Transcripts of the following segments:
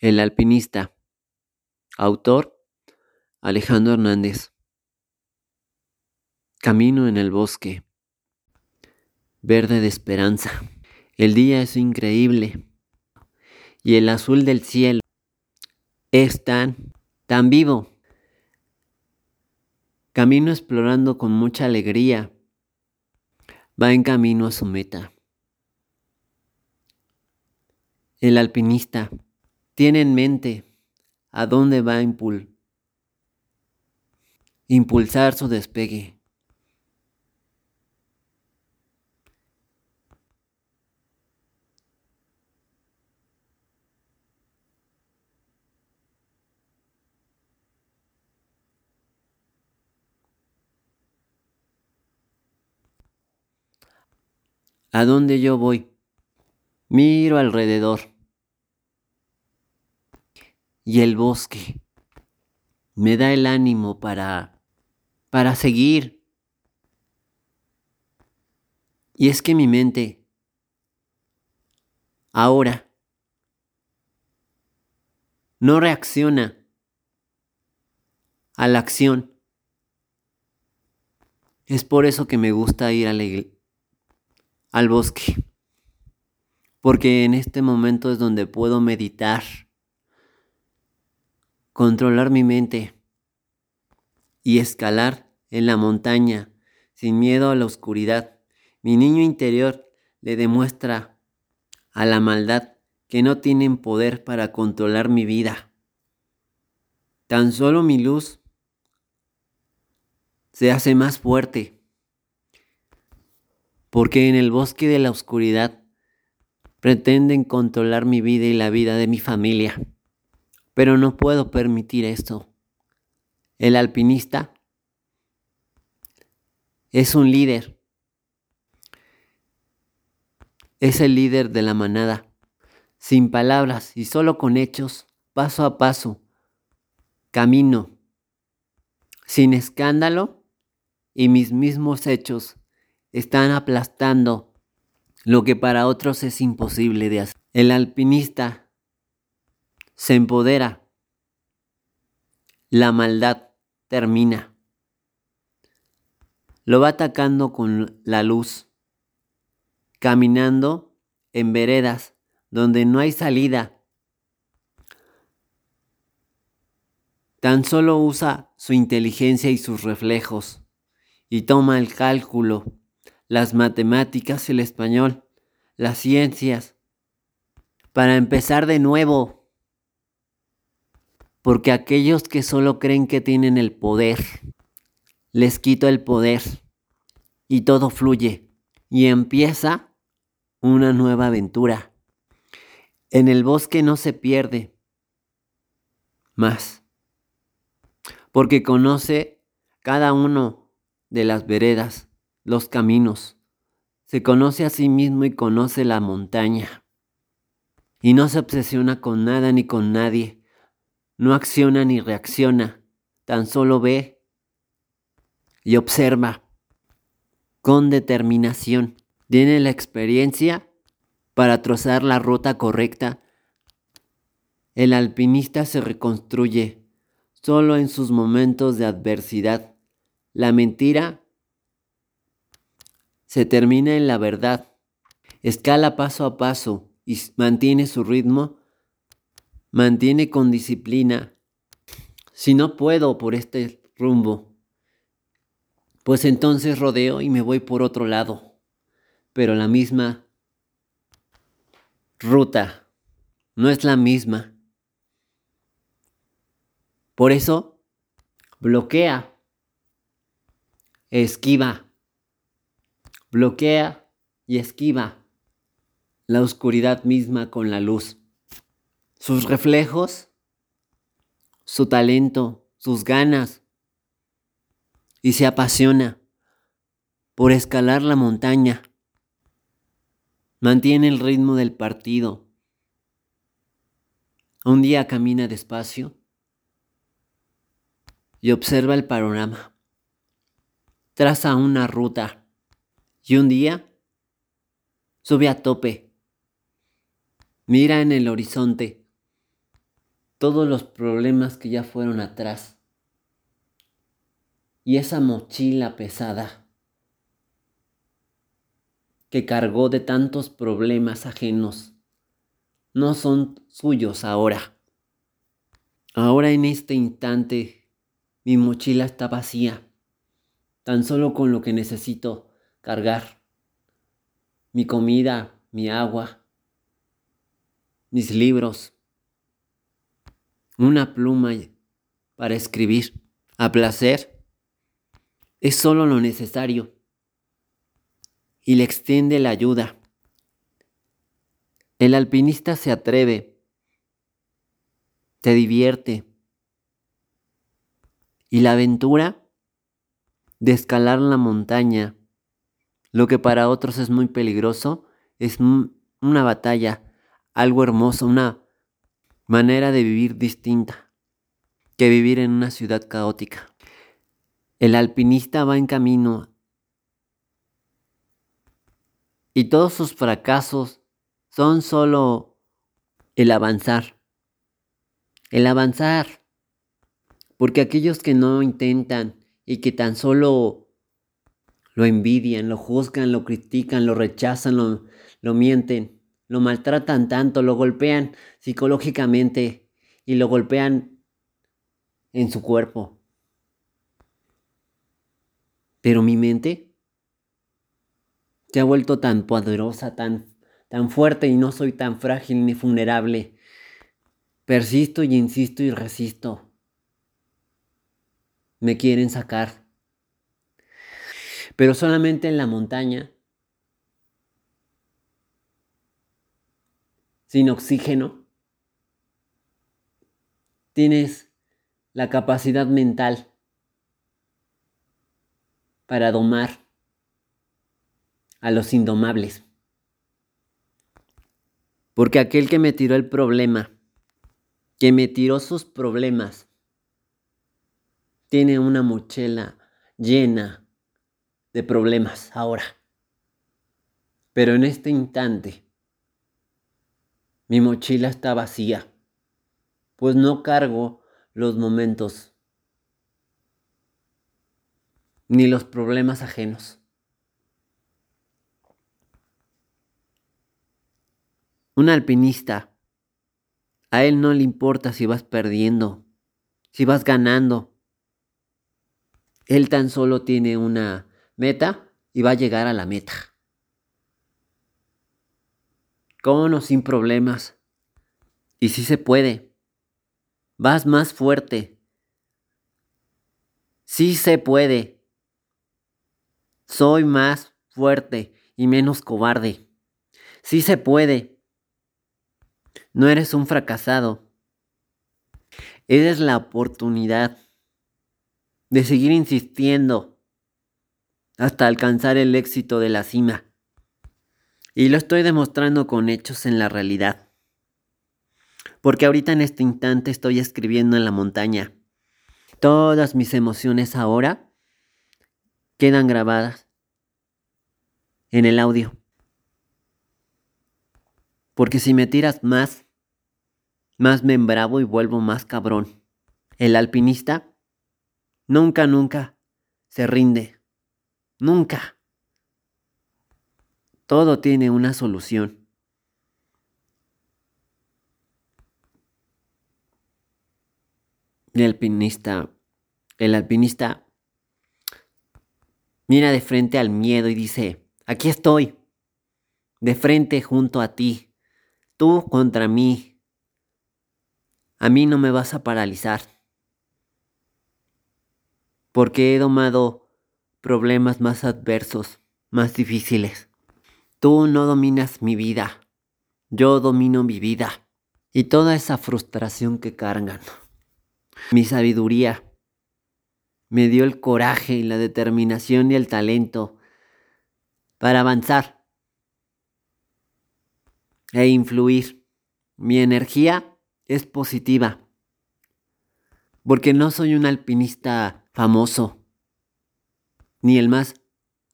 El alpinista. Autor Alejandro Hernández. Camino en el bosque. Verde de esperanza. El día es increíble y el azul del cielo es tan, tan vivo. Camino explorando con mucha alegría. Va en camino a su meta. El alpinista tiene en mente a dónde va a impulsar su despegue. ¿A dónde yo voy? Miro alrededor y el bosque. Me da el ánimo para, para seguir. Y es que mi mente ahora no reacciona a la acción. Es por eso que me gusta ir al, al bosque. Porque en este momento es donde puedo meditar controlar mi mente y escalar en la montaña sin miedo a la oscuridad. Mi niño interior le demuestra a la maldad que no tienen poder para controlar mi vida. Tan solo mi luz se hace más fuerte, porque en el bosque de la oscuridad pretenden controlar mi vida y la vida de mi familia. Pero no puedo permitir esto. El alpinista es un líder. Es el líder de la manada, sin palabras y solo con hechos, paso a paso, camino, sin escándalo y mis mismos hechos están aplastando lo que para otros es imposible de hacer. El alpinista se empodera. La maldad termina. Lo va atacando con la luz, caminando en veredas donde no hay salida. Tan solo usa su inteligencia y sus reflejos y toma el cálculo, las matemáticas, el español, las ciencias, para empezar de nuevo porque aquellos que solo creen que tienen el poder, les quito el poder y todo fluye y empieza una nueva aventura. En el bosque no se pierde más, porque conoce cada uno de las veredas, los caminos, se conoce a sí mismo y conoce la montaña, y no se obsesiona con nada ni con nadie no acciona ni reacciona, tan solo ve y observa con determinación. Tiene la experiencia para trazar la ruta correcta. El alpinista se reconstruye solo en sus momentos de adversidad. La mentira se termina en la verdad. Escala paso a paso y mantiene su ritmo mantiene con disciplina. Si no puedo por este rumbo, pues entonces rodeo y me voy por otro lado, pero la misma ruta no es la misma. Por eso, bloquea, esquiva, bloquea y esquiva la oscuridad misma con la luz sus reflejos, su talento, sus ganas, y se apasiona por escalar la montaña. Mantiene el ritmo del partido. Un día camina despacio y observa el panorama. Traza una ruta y un día sube a tope. Mira en el horizonte todos los problemas que ya fueron atrás. Y esa mochila pesada que cargó de tantos problemas ajenos no son suyos ahora. Ahora en este instante mi mochila está vacía, tan solo con lo que necesito cargar. Mi comida, mi agua, mis libros, una pluma para escribir, a placer. Es solo lo necesario y le extiende la ayuda. El alpinista se atreve, te divierte. Y la aventura de escalar la montaña, lo que para otros es muy peligroso, es una batalla, algo hermoso, una manera de vivir distinta que vivir en una ciudad caótica. El alpinista va en camino y todos sus fracasos son solo el avanzar. El avanzar. Porque aquellos que no intentan y que tan solo lo envidian, lo juzgan, lo critican, lo rechazan, lo, lo mienten, lo maltratan tanto, lo golpean psicológicamente y lo golpean en su cuerpo. Pero mi mente se ha vuelto tan poderosa, tan tan fuerte y no soy tan frágil ni vulnerable. Persisto y insisto y resisto. Me quieren sacar. Pero solamente en la montaña, sin oxígeno, tienes la capacidad mental para domar a los indomables. Porque aquel que me tiró el problema, que me tiró sus problemas, tiene una mochila llena de problemas ahora. Pero en este instante, mi mochila está vacía, pues no cargo los momentos ni los problemas ajenos. Un alpinista, a él no le importa si vas perdiendo, si vas ganando. Él tan solo tiene una meta y va a llegar a la meta. Con o sin problemas. Y si se puede. Vas más fuerte. Sí se puede. Soy más fuerte y menos cobarde. Sí se puede. No eres un fracasado. Eres la oportunidad de seguir insistiendo hasta alcanzar el éxito de la cima. Y lo estoy demostrando con hechos en la realidad. Porque ahorita en este instante estoy escribiendo en la montaña. Todas mis emociones ahora quedan grabadas en el audio. Porque si me tiras más, más me embravo y vuelvo más cabrón. El alpinista nunca, nunca se rinde. Nunca. Todo tiene una solución. El alpinista, el alpinista mira de frente al miedo y dice, aquí estoy, de frente junto a ti tú contra mí. A mí no me vas a paralizar. Porque he domado problemas más adversos, más difíciles. Tú no dominas mi vida. Yo domino mi vida. Y toda esa frustración que cargan. Mi sabiduría me dio el coraje y la determinación y el talento para avanzar e influir. Mi energía es positiva. Porque no soy un alpinista famoso, ni el más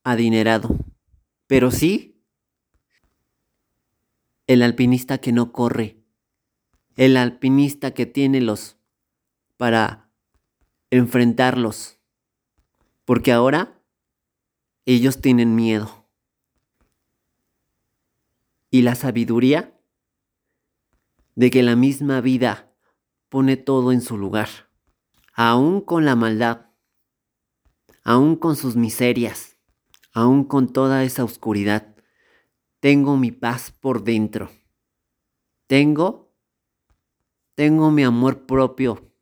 adinerado, pero sí el alpinista que no corre el alpinista que tiene los para enfrentarlos. Porque ahora ellos tienen miedo. Y la sabiduría de que la misma vida pone todo en su lugar, aún con la maldad, aún con sus miserias, aún con toda esa oscuridad, tengo mi paz por dentro. Tengo, tengo mi amor propio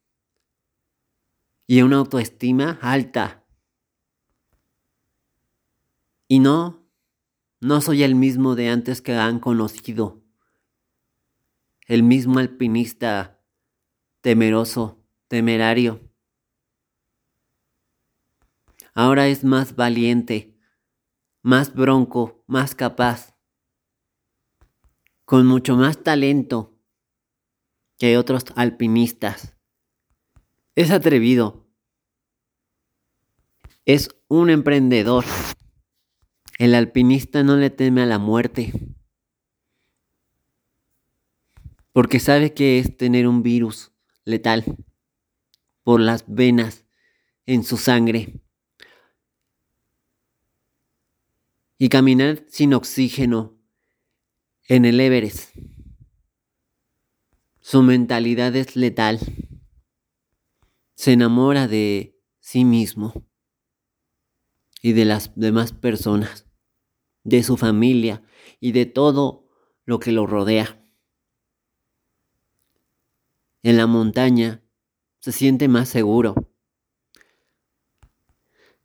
y una autoestima alta. Y no, no soy el mismo de antes que han conocido. El mismo alpinista temeroso, temerario. Ahora es más valiente, más bronco, más capaz, con mucho más talento que otros alpinistas. Es atrevido. Es un emprendedor. El alpinista no le teme a la muerte. Porque sabe que es tener un virus letal por las venas en su sangre. Y caminar sin oxígeno en el Everest. Su mentalidad es letal. Se enamora de sí mismo y de las demás personas, de su familia y de todo lo que lo rodea. En la montaña se siente más seguro,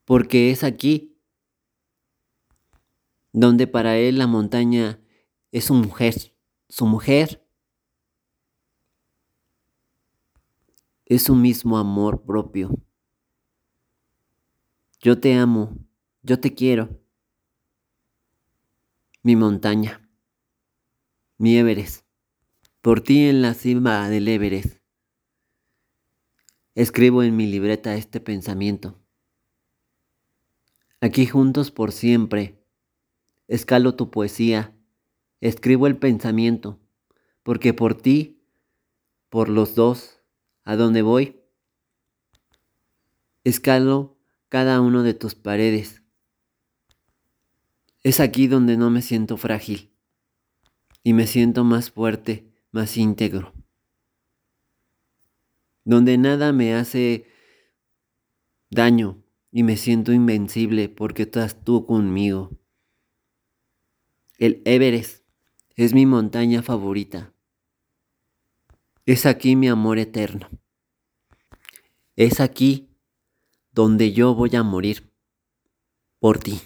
porque es aquí donde para él la montaña es su mujer, su mujer es su mismo amor propio. Yo te amo, yo te quiero. Mi montaña, mi Everest, por ti en la cima del Everest. Escribo en mi libreta este pensamiento. Aquí juntos por siempre. Escalo tu poesía. Escribo el pensamiento. Porque por ti, por los dos, a donde voy, escalo cada uno de tus paredes. Es aquí donde no me siento frágil y me siento más fuerte, más íntegro. Donde nada me hace daño y me siento invencible porque estás tú conmigo. El Everest es mi montaña favorita. Es aquí mi amor eterno. Es aquí donde yo voy a morir por ti.